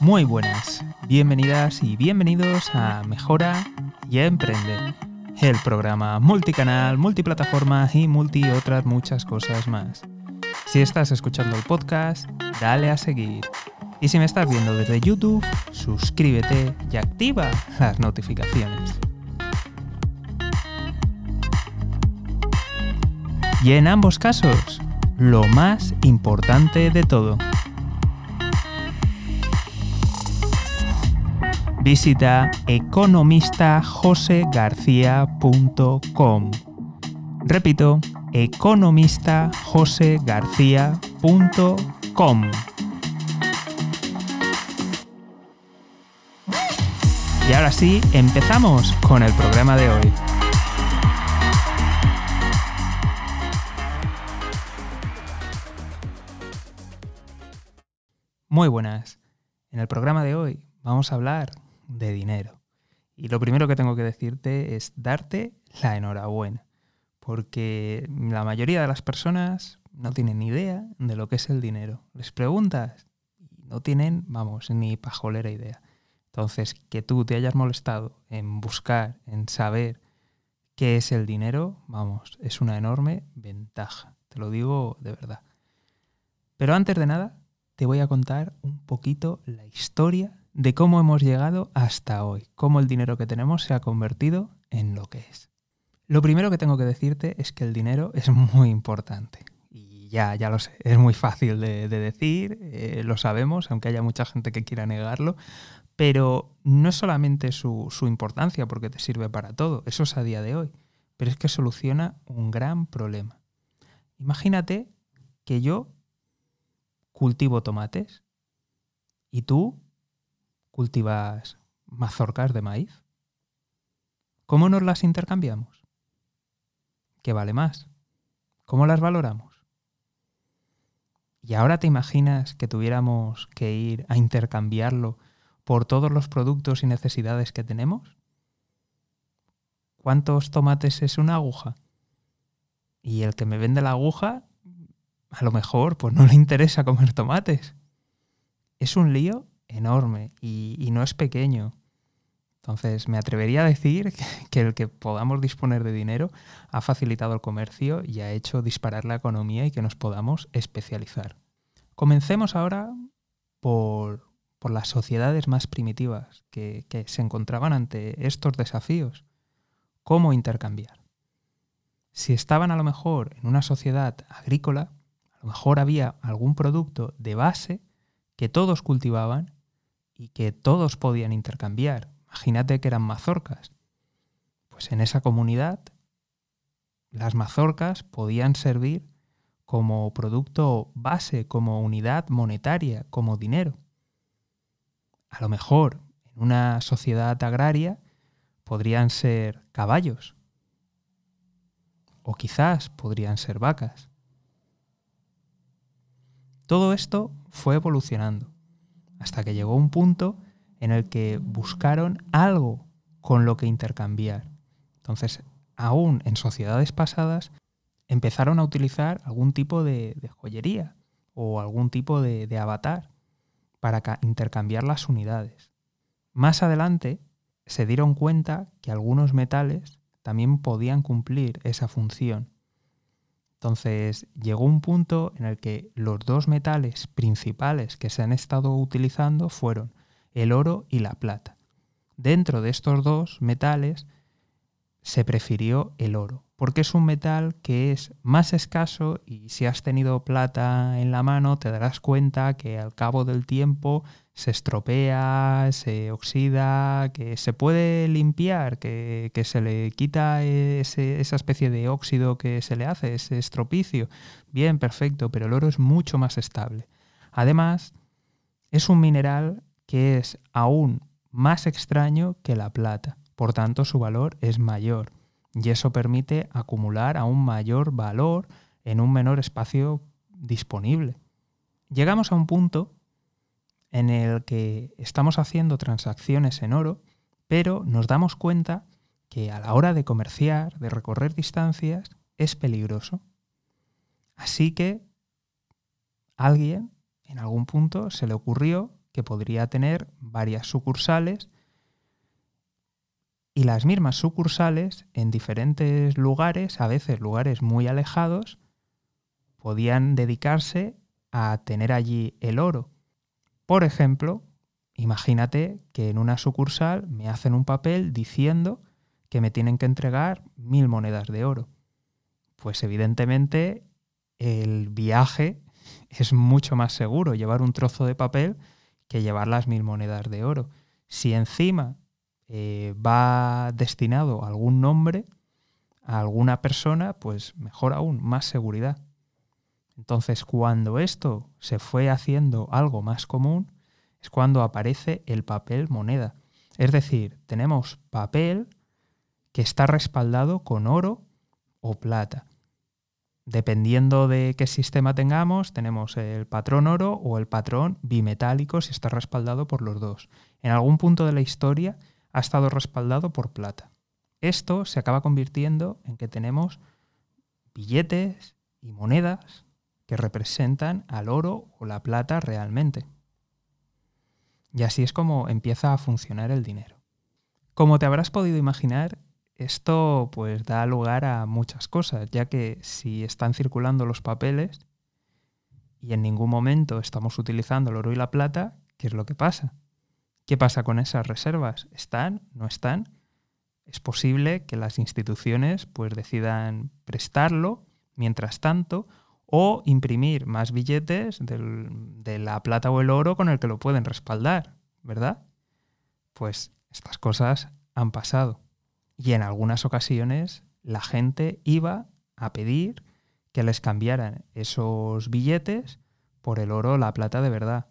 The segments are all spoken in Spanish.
Muy buenas, bienvenidas y bienvenidos a Mejora y Emprende, el programa multicanal, multiplataforma y multi otras muchas cosas más. Si estás escuchando el podcast, dale a seguir. Y si me estás viendo desde YouTube, suscríbete y activa las notificaciones. Y en ambos casos, lo más importante de todo. Visita economistajosegarcía.com. Repito, economistajosegarcía.com. Y ahora sí, empezamos con el programa de hoy. Muy buenas. En el programa de hoy vamos a hablar de dinero. Y lo primero que tengo que decirte es darte la enhorabuena, porque la mayoría de las personas no tienen ni idea de lo que es el dinero. Les preguntas y no tienen, vamos, ni pajolera idea. Entonces, que tú te hayas molestado en buscar, en saber qué es el dinero, vamos, es una enorme ventaja. Te lo digo de verdad. Pero antes de nada, te voy a contar un poquito la historia de cómo hemos llegado hasta hoy, cómo el dinero que tenemos se ha convertido en lo que es. Lo primero que tengo que decirte es que el dinero es muy importante. Y ya, ya lo sé, es muy fácil de, decir, eh, lo sabemos, aunque haya mucha gente que quiera negarlo, pero no es solamente su, su importancia porque te sirve para todo, eso es a día de hoy, pero es que soluciona un gran problema. Imagínate que yo cultivo tomates y tú cultivas mazorcas de maíz. ¿Cómo nos las intercambiamos? ¿Qué vale más? ¿Cómo las valoramos? ¿Y ahora te imaginas que tuviéramos que ir a intercambiarlo por todos los productos y necesidades que tenemos? ¿Cuántos tomates es una aguja? Y el que me vende la aguja a lo mejor pues no le interesa comer tomates. Es un lío enorme y, no es pequeño. Entonces, me atrevería a decir que, el que podamos disponer de dinero ha facilitado el comercio y ha hecho disparar la economía y que nos podamos especializar. Comencemos ahora por, las sociedades más primitivas que se encontraban ante estos desafíos. ¿Cómo intercambiar? Si estaban a lo mejor en una sociedad agrícola, lo mejor había algún producto de base que todos cultivaban y que todos podían intercambiar. Imagínate que eran mazorcas. Pues en esa comunidad las mazorcas podían servir como producto base, como unidad monetaria, como dinero. A lo mejor en una sociedad agraria podrían ser caballos o quizás podrían ser vacas. Todo esto fue evolucionando hasta que llegó un punto en el que buscaron algo con lo que intercambiar. Entonces, aún en sociedades pasadas, empezaron a utilizar algún tipo de, joyería o algún tipo de, avatar para intercambiar las unidades. Más adelante se dieron cuenta que algunos metales también podían cumplir esa función entonces llegó un punto en el que los dos metales principales que se han estado utilizando fueron el oro y la plata. Dentro de estos dos metales se prefirió el oro, porque es un metal que es más escaso y si has tenido plata en la mano te darás cuenta que al cabo del tiempo se estropea, se oxida, que se puede limpiar, que, se le quita esa especie de óxido que se le hace, ese estropicio. Bien, perfecto, pero el oro es mucho más estable. Además, es un mineral que es aún más extraño que la plata, por tanto su valor es mayor y eso permite acumular aún mayor valor en un menor espacio disponible. Llegamos a un punto en el que estamos haciendo transacciones en oro, pero nos damos cuenta que a la hora de comerciar, de recorrer distancias, es peligroso. Así que alguien en algún punto se le ocurrió que podría tener varias sucursales y las mismas sucursales en diferentes lugares, a veces lugares muy alejados, podían dedicarse a tener allí el oro. Por ejemplo, imagínate que en una sucursal me hacen un papel diciendo que me tienen que entregar mil monedas de oro. Pues evidentemente el viaje es mucho más seguro llevar un trozo de papel que llevar las mil monedas de oro. Si encima eh, va destinado a algún nombre, a alguna persona, pues mejor aún, más seguridad. Entonces, cuando esto se fue haciendo algo más común, es cuando aparece el papel moneda. Es decir, tenemos papel que está respaldado con oro o plata. Dependiendo de qué sistema tengamos, tenemos el patrón oro o el patrón bimetálico si está respaldado por los dos. En algún punto de la historia ha estado respaldado por plata. Esto se acaba convirtiendo en que tenemos billetes y monedas que representan al oro o la plata realmente. Y así es como empieza a funcionar el dinero. Como te habrás podido imaginar, esto pues da lugar a muchas cosas, ya que si están circulando los papeles y en ningún momento estamos utilizando el oro y la plata, ¿qué es lo que pasa? ¿Qué pasa con esas reservas? ¿Están? ¿No están? Es posible que las instituciones pues decidan prestarlo mientras tanto o imprimir más billetes de la plata o el oro con el que lo pueden respaldar, ¿verdad? Pues estas cosas han pasado. Y en algunas ocasiones la gente iba a pedir que les cambiaran esos billetes por el oro o la plata de verdad.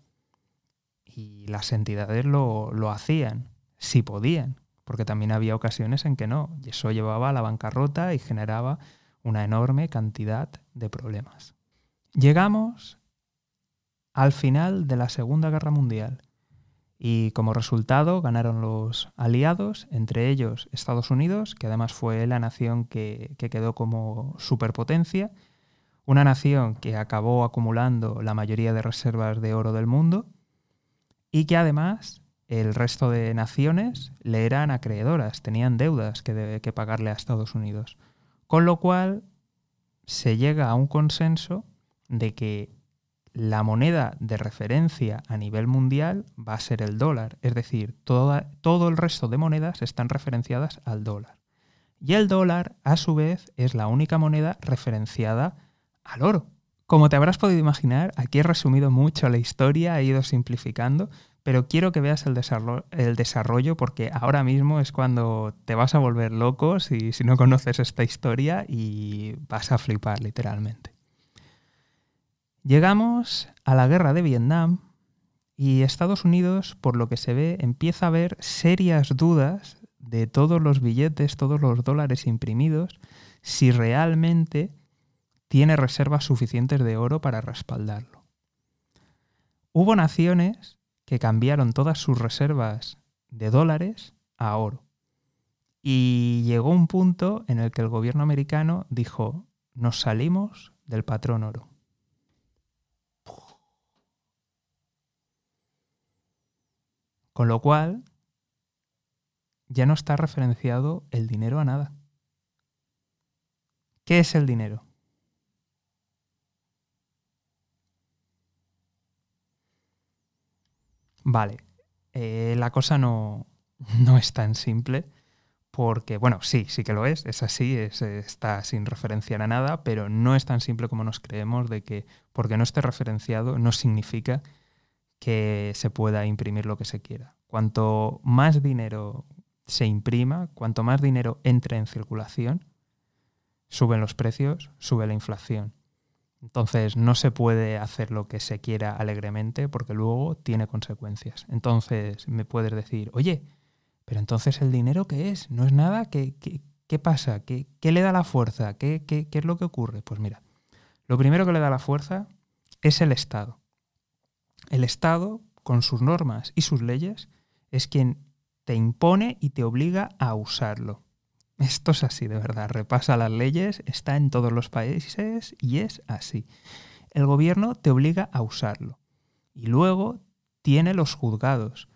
Y las entidades lo, lo hacían, si podían, porque también había ocasiones en que no. Y eso llevaba a la bancarrota y generaba una enorme cantidad de problemas. Llegamos al final de la Segunda Guerra Mundial y como resultado ganaron los aliados, entre ellos Estados Unidos, que además fue la nación que, quedó como superpotencia, una nación que acabó acumulando la mayoría de reservas de oro del mundo y que además el resto de naciones le eran acreedoras, tenían deudas que, que pagarle a Estados Unidos. Con lo cual se llega a un consenso de que la moneda de referencia a nivel mundial va a ser el dólar, es decir, todo el resto de monedas están referenciadas al dólar. Y el dólar, a su vez, es la única moneda referenciada al oro. Como te habrás podido imaginar, aquí he resumido mucho la historia, he ido simplificando, pero quiero que veas el desarrollo, el desarrollo porque ahora mismo es cuando te vas a volver loco si no conoces esta historia y vas a flipar literalmente. Llegamos a la guerra de Vietnam y Estados Unidos, por lo que se ve, empieza a ver serias dudas de todos los billetes, todos los dólares imprimidos, si realmente tiene reservas suficientes de oro para respaldarlo. Hubo naciones que cambiaron todas sus reservas de dólares a oro. Y llegó un punto en el que el gobierno americano dijo, nos salimos del patrón oro. Con lo cual, ya no está referenciado el dinero a nada. ¿Qué es el dinero? Vale, eh, la cosa no, no, es tan simple porque, bueno, sí, sí que lo es, es así, está sin referenciar a nada, pero no es tan simple como nos creemos de que porque no esté referenciado no significa que se pueda imprimir lo que se quiera. Cuanto más dinero se imprima, cuanto más dinero entre en circulación, suben los precios, sube la inflación. Entonces no se puede hacer lo que se quiera alegremente porque luego tiene consecuencias. Entonces me puedes decir, oye, pero entonces el dinero qué es? ¿No es nada? ¿Qué, qué, pasa? ¿Qué, ¿Qué, le da la fuerza? ¿Qué, ¿Qué es lo que ocurre? Pues mira, lo primero que le da la fuerza es el Estado. El Estado, con sus normas y sus leyes, es quien te impone y te obliga a usarlo. Esto es así, de verdad. Repasa las leyes, está en todos los países y es así. El gobierno te obliga a usarlo. Y luego tiene los juzgados.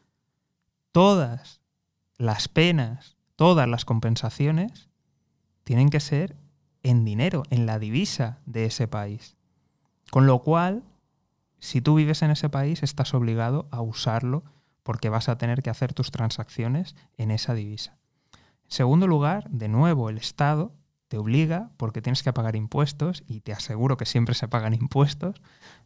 Todas las penas, todas las compensaciones tienen que ser en dinero, en la divisa de ese país. Con lo cual, si tú vives en ese país, estás obligado a usarlo porque vas a tener que hacer tus transacciones en esa divisa. En segundo lugar, de nuevo, el Estado te obliga porque tienes que pagar impuestos y te aseguro que siempre se pagan impuestos.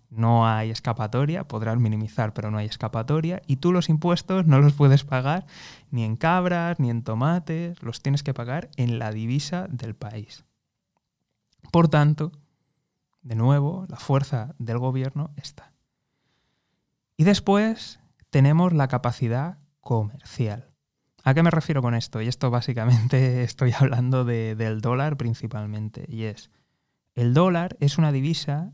No hay escapatoria, podrás minimizar, pero no hay escapatoria. Y tú los impuestos no los puedes pagar ni en cabras, ni en tomates, los tienes que pagar en la divisa del país. Por tanto, de nuevo, la fuerza del gobierno está. Y después tenemos la capacidad comercial. ¿A qué me refiero con esto? Y esto básicamente estoy hablando del dólar principalmente. Y es, el dólar es una divisa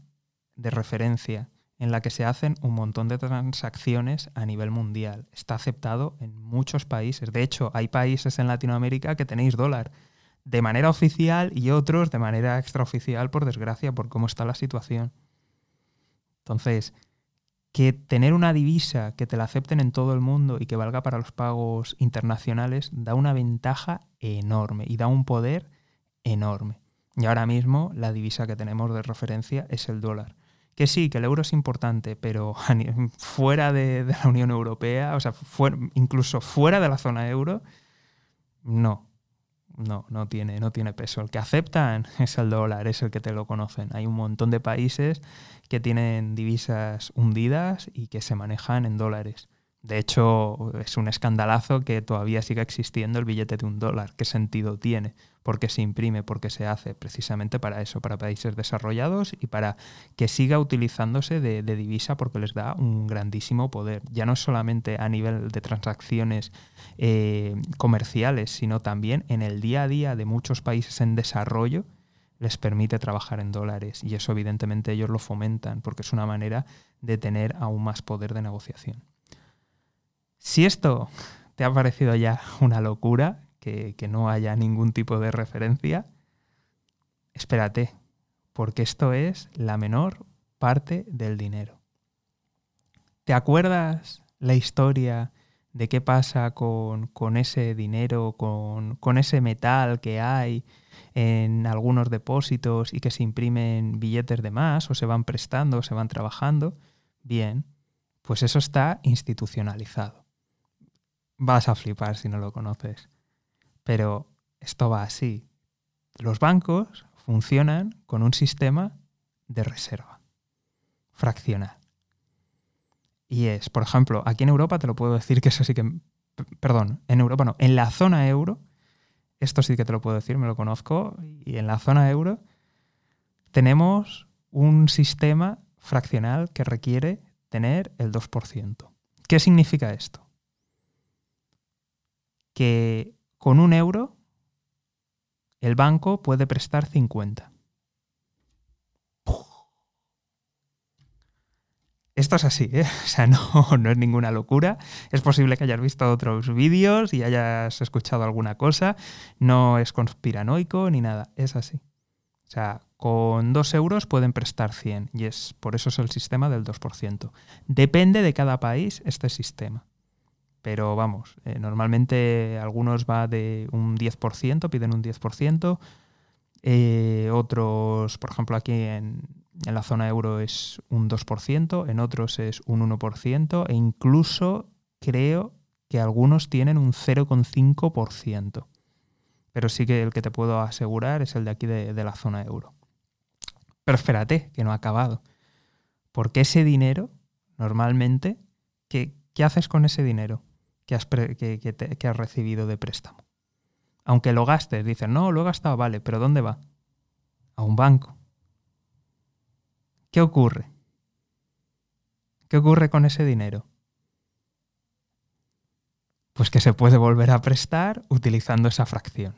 de referencia en la que se hacen un montón de transacciones a nivel mundial. Está aceptado en muchos países. De hecho, hay países en Latinoamérica que tenéis dólar de manera oficial y otros de manera extraoficial, por desgracia, por cómo está la situación. Entonces, que tener una divisa que te la acepten en todo el mundo y que valga para los pagos internacionales da una ventaja enorme y da un poder enorme. Y ahora mismo la divisa que tenemos de referencia es el dólar. Que sí, que el euro es importante, pero fuera de, la Unión Europea, o sea, incluso fuera de la zona euro, no no, no tiene, no tiene peso. El que aceptan es el dólar, es el que te lo conocen. Hay un montón de países que tienen divisas hundidas y que se manejan en dólares. De hecho, es un escandalazo que todavía siga existiendo el billete de un dólar. ¿Qué sentido tiene? ¿Por qué se imprime? ¿Por qué se hace? Precisamente para eso, para países desarrollados y para que siga utilizándose de, divisa porque les da un grandísimo poder. Ya no solamente a nivel de transacciones eh, comerciales, sino también en el día a día de muchos países en desarrollo les permite trabajar en dólares y eso evidentemente ellos lo fomentan porque es una manera de tener aún más poder de negociación. Si esto te ha parecido ya una locura, que, no haya ningún tipo de referencia, espérate, porque esto es la menor parte del dinero. ¿Te acuerdas la historia de qué pasa con, ese dinero, con, con, ese metal que hay en algunos depósitos y que se imprimen billetes de más o se van prestando o se van trabajando? Bien, pues eso está institucionalizado. Vas a flipar si no lo conoces. Pero esto va así. Los bancos funcionan con un sistema de reserva fraccional. Y es, por ejemplo, aquí en Europa te lo puedo decir que eso sí que... Perdón, en Europa no, en la zona euro, esto sí que te lo puedo decir, me lo conozco, y en la zona euro tenemos un sistema fraccional que requiere tener el 2%. ¿Qué significa esto? que con un euro el banco puede prestar 50. Esto es así, ¿eh? O sea, no, no, es ninguna locura. Es posible que hayas visto otros vídeos y hayas escuchado alguna cosa. No es conspiranoico ni nada. Es así. O sea, con 2 euros pueden prestar 100 y es por eso es el sistema del 2%. Depende de cada país este sistema pero vamos, eh, normalmente algunos va de un 10%, piden un 10%, eh, otros, por ejemplo, aquí en, la zona euro es un 2%, en otros es un 1%, e incluso creo que algunos tienen un 0,5%. Pero sí que el que te puedo asegurar es el de aquí de, de la zona euro. Pero espérate, que no ha acabado. Porque ese dinero, normalmente, ¿qué, ¿qué haces con ese dinero? Que has, que, has recibido de préstamo. Aunque lo gastes, dices, no, lo he gastado, vale, pero ¿dónde va? A un banco. ¿Qué ocurre? ¿Qué ocurre con ese dinero? Pues que se puede volver a prestar utilizando esa fracción.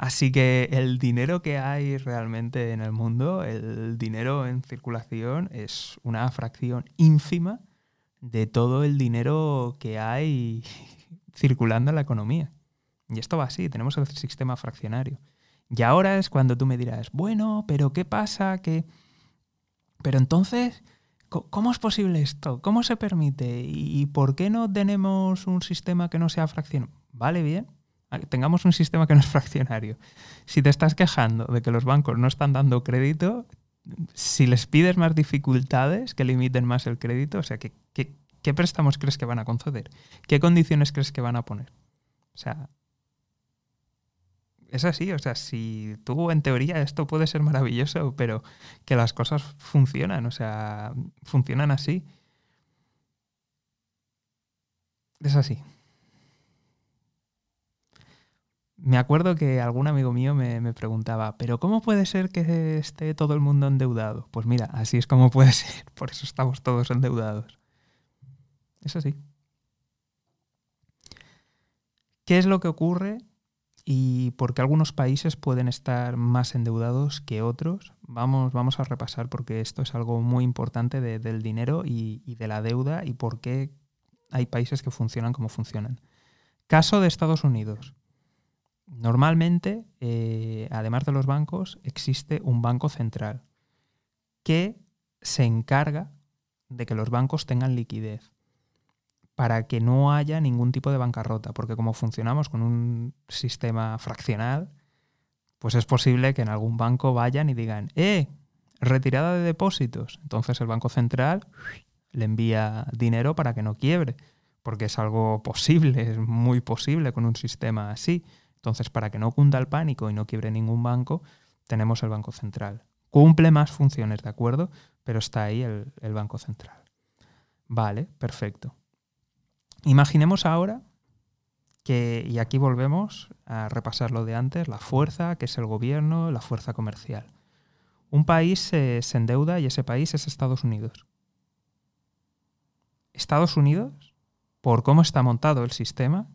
Así que el dinero que hay realmente en el mundo, el dinero en circulación, es una fracción ínfima de todo el dinero que hay circulando en la economía. Y esto va así, tenemos el sistema fraccionario. Y ahora es cuando tú me dirás, bueno, pero ¿qué pasa? que Pero entonces, ¿cómo es posible esto? ¿Cómo se permite? ¿Y por qué no tenemos un sistema que no sea fraccionario? Vale, bien, tengamos un sistema que no es fraccionario. Si te estás quejando de que los bancos no están dando crédito, si les pides más dificultades que limiten más el crédito, o sea, ¿qué, préstamos crees que van a conceder? ¿Qué condiciones crees que van a poner? O sea, es así, o sea, si tú en teoría esto puede ser maravilloso, pero que las cosas funcionan, o sea, funcionan así. Es así. Me acuerdo que algún amigo mío me, preguntaba, ¿pero cómo puede ser que esté todo el mundo endeudado? Pues mira, así es como puede ser, por eso estamos todos endeudados. Es así. ¿Qué es lo que ocurre y por qué algunos países pueden estar más endeudados que otros? Vamos, vamos a repasar porque esto es algo muy importante del dinero y, y de la deuda y por qué hay países que funcionan como funcionan. Caso de Estados Unidos. Normalmente, eh, además de los bancos, existe un banco central que se encarga de que los bancos tengan liquidez para que no haya ningún tipo de bancarrota, porque como funcionamos con un sistema fraccional, pues es posible que en algún banco vayan y digan, ¡eh! Retirada de depósitos. Entonces el Banco Central le envía dinero para que no quiebre, porque es algo posible, es muy posible con un sistema así. Entonces, para que no cunda el pánico y no quiebre ningún banco, tenemos el Banco Central. Cumple más funciones, ¿de acuerdo? Pero está ahí el, Banco Central. Vale, perfecto. Imaginemos ahora que, y aquí volvemos a repasar lo de antes, la fuerza, que es el gobierno, la fuerza comercial. Un país se endeuda y ese país es Estados Unidos. Estados Unidos, por cómo está montado el sistema,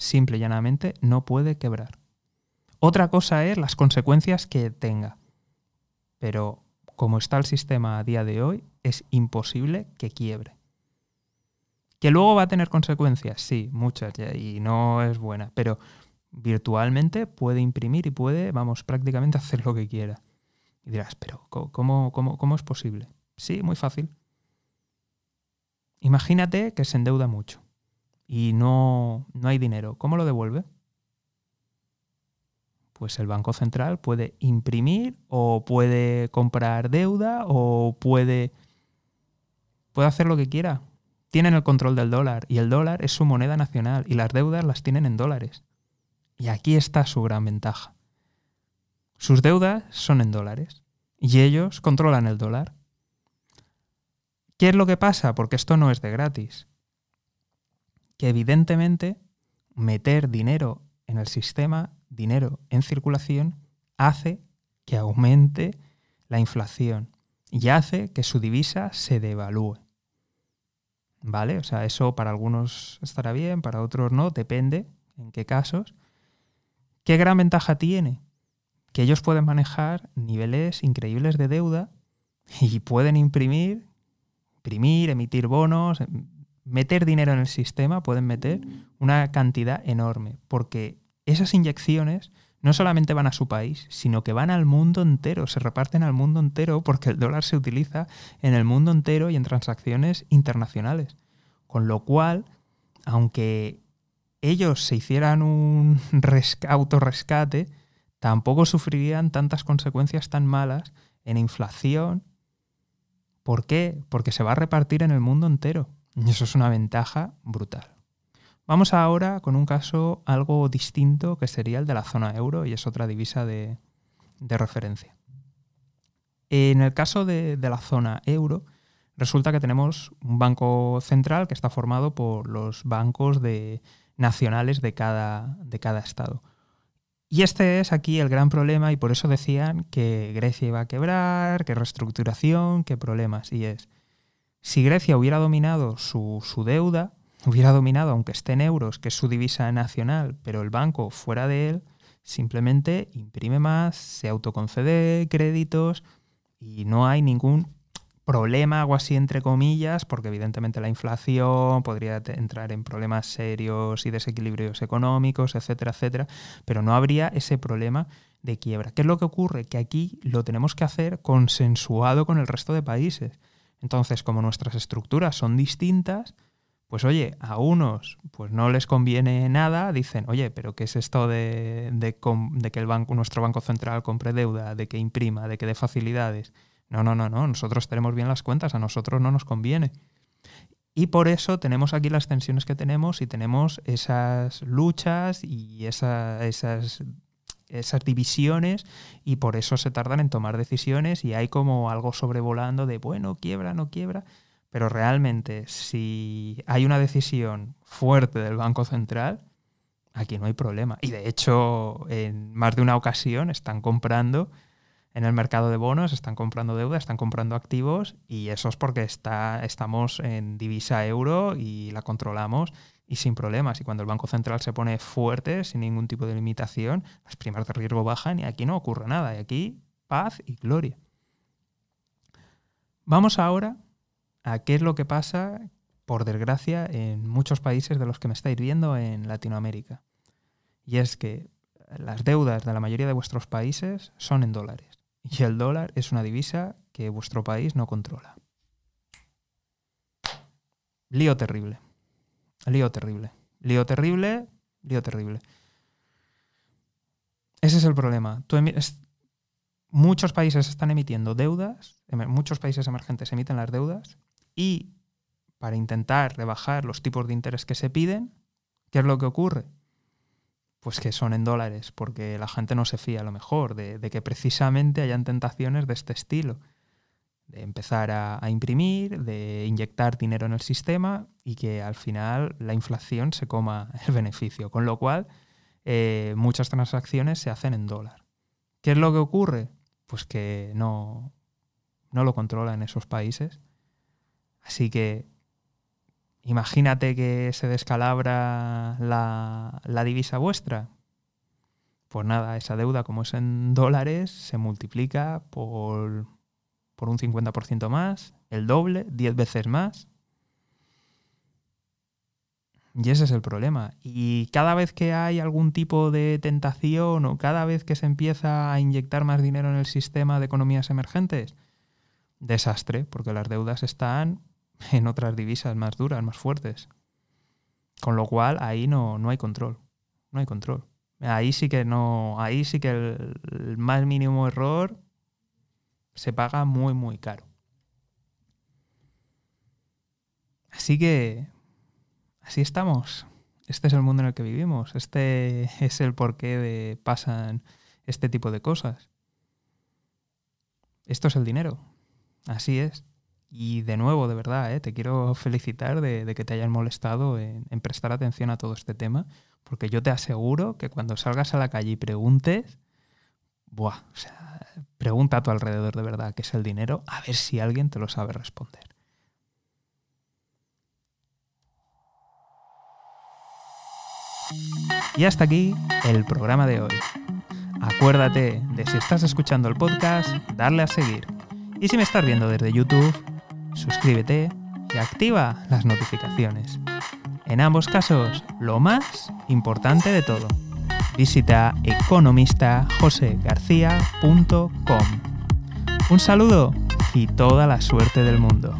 simple y llanamente no puede quebrar. Otra cosa es las consecuencias que tenga. Pero como está el sistema a día de hoy, es imposible que quiebre. ¿Que luego va a tener consecuencias? Sí, muchas, y no es buena, pero virtualmente puede imprimir y puede, vamos, prácticamente hacer lo que quiera. Y dirás, pero ¿cómo, cómo, cómo es posible? Sí, muy fácil. Imagínate que se endeuda mucho y no, no hay dinero, ¿cómo lo devuelve? Pues el Banco Central puede imprimir o puede comprar deuda o puede, puede hacer lo que quiera. Tienen el control del dólar y el dólar es su moneda nacional y las deudas las tienen en dólares. Y aquí está su gran ventaja. Sus deudas son en dólares y ellos controlan el dólar. ¿Qué es lo que pasa? Porque esto no es de gratis que evidentemente meter dinero en el sistema, dinero en circulación, hace que aumente la inflación y hace que su divisa se devalúe. ¿Vale? O sea, eso para algunos estará bien, para otros no, depende en qué casos. ¿Qué gran ventaja tiene? Que ellos pueden manejar niveles increíbles de deuda y pueden imprimir, imprimir, emitir bonos, meter dinero en el sistema, pueden meter una cantidad enorme, porque esas inyecciones no solamente van a su país, sino que van al mundo entero, se reparten al mundo entero porque el dólar se utiliza en el mundo entero y en transacciones internacionales. Con lo cual, aunque ellos se hicieran un autorrescate, tampoco sufrirían tantas consecuencias tan malas en inflación. ¿Por qué? Porque se va a repartir en el mundo entero. Y eso es una ventaja brutal. Vamos ahora con un caso algo distinto que sería el de la zona euro y es otra divisa de, referencia. En el caso de, la zona euro, resulta que tenemos un banco central que está formado por los bancos de, nacionales de cada, de cada estado. Y este es aquí el gran problema y por eso decían que Grecia iba a quebrar, que reestructuración, que problemas. Y es, si Grecia hubiera dominado su, deuda, hubiera dominado, aunque esté en euros, que es su divisa nacional, pero el banco fuera de él, simplemente imprime más, se autoconcede créditos y no hay ningún problema, algo así entre comillas, porque evidentemente la inflación podría entrar en problemas serios y desequilibrios económicos, etcétera, etcétera, pero no habría ese problema de quiebra. ¿Qué es lo que ocurre? Que aquí lo tenemos que hacer consensuado con el resto de países. Entonces, como nuestras estructuras son distintas, pues oye, a unos pues no les conviene nada, dicen, oye, pero ¿qué es esto de, de, que el banco, nuestro Banco Central compre deuda, de que imprima, de que dé facilidades? No, no, no, no, nosotros tenemos bien las cuentas, a nosotros no nos conviene. Y por eso tenemos aquí las tensiones que tenemos y tenemos esas luchas y esas, esas divisiones y por eso se tardan en tomar decisiones y hay como algo sobrevolando de, bueno, quiebra, no quiebra. Pero realmente, si hay una decisión fuerte del Banco Central, aquí no hay problema. Y de hecho, en más de una ocasión están comprando en el mercado de bonos, están comprando deuda, están comprando activos y eso es porque está, estamos en divisa euro y la controlamos y sin problemas. Y cuando el Banco Central se pone fuerte, sin ningún tipo de limitación, las primas de riesgo bajan y aquí no ocurre nada. Y aquí paz y gloria. Vamos ahora a qué es lo que pasa, por desgracia, en muchos países de los que me estáis viendo en Latinoamérica. Y es que las deudas de la mayoría de vuestros países son en dólares. Y el dólar es una divisa que vuestro país no controla. Lío terrible. Lío terrible. Lío terrible, lío terrible. Ese es el problema. muchos países están emitiendo deudas, muchos países emergentes emiten las deudas y para intentar rebajar los tipos de interés que se piden, ¿qué es lo que ocurre? Pues que son en dólares, porque la gente no se fía a lo mejor de, que precisamente hayan tentaciones de este estilo, de empezar a, imprimir, de inyectar dinero en el sistema y que al final la inflación se coma el beneficio, con lo cual eh, muchas transacciones se hacen en dólar. ¿Qué es lo que ocurre? Pues que no, no lo controlan esos países Así que imagínate que se descalabra la, divisa vuestra. Pues nada, esa deuda, como es en dólares, se multiplica por, por un 50% más, el doble, 10 veces más. Y ese es el problema. Y cada vez que hay algún tipo de tentación o cada vez que se empieza a inyectar más dinero en el sistema de economías emergentes, desastre, porque las deudas están en otras divisas más duras, más fuertes. Con lo cual ahí no, no hay control. No hay control. Ahí sí que no. Ahí sí que el, más mínimo error se paga muy, muy caro. Así que. Así estamos. Este es el mundo en el que vivimos. Este es el porqué de pasan este tipo de cosas. Esto es el dinero. Así es. Y de nuevo, de verdad, ¿eh? te quiero felicitar de, que te hayan molestado en, prestar atención a todo este tema, porque yo te aseguro que cuando salgas a la calle y preguntes, buah, o sea, pregunta a tu alrededor de verdad qué es el dinero, a ver si alguien te lo sabe responder. Y hasta aquí el programa de hoy. Acuérdate de si estás escuchando el podcast, darle a seguir. Y si me estás viendo desde YouTube, suscríbete y activa las notificaciones. En ambos casos, lo más importante de todo, visita economistajosegarcía.com. Un saludo y toda la suerte del mundo.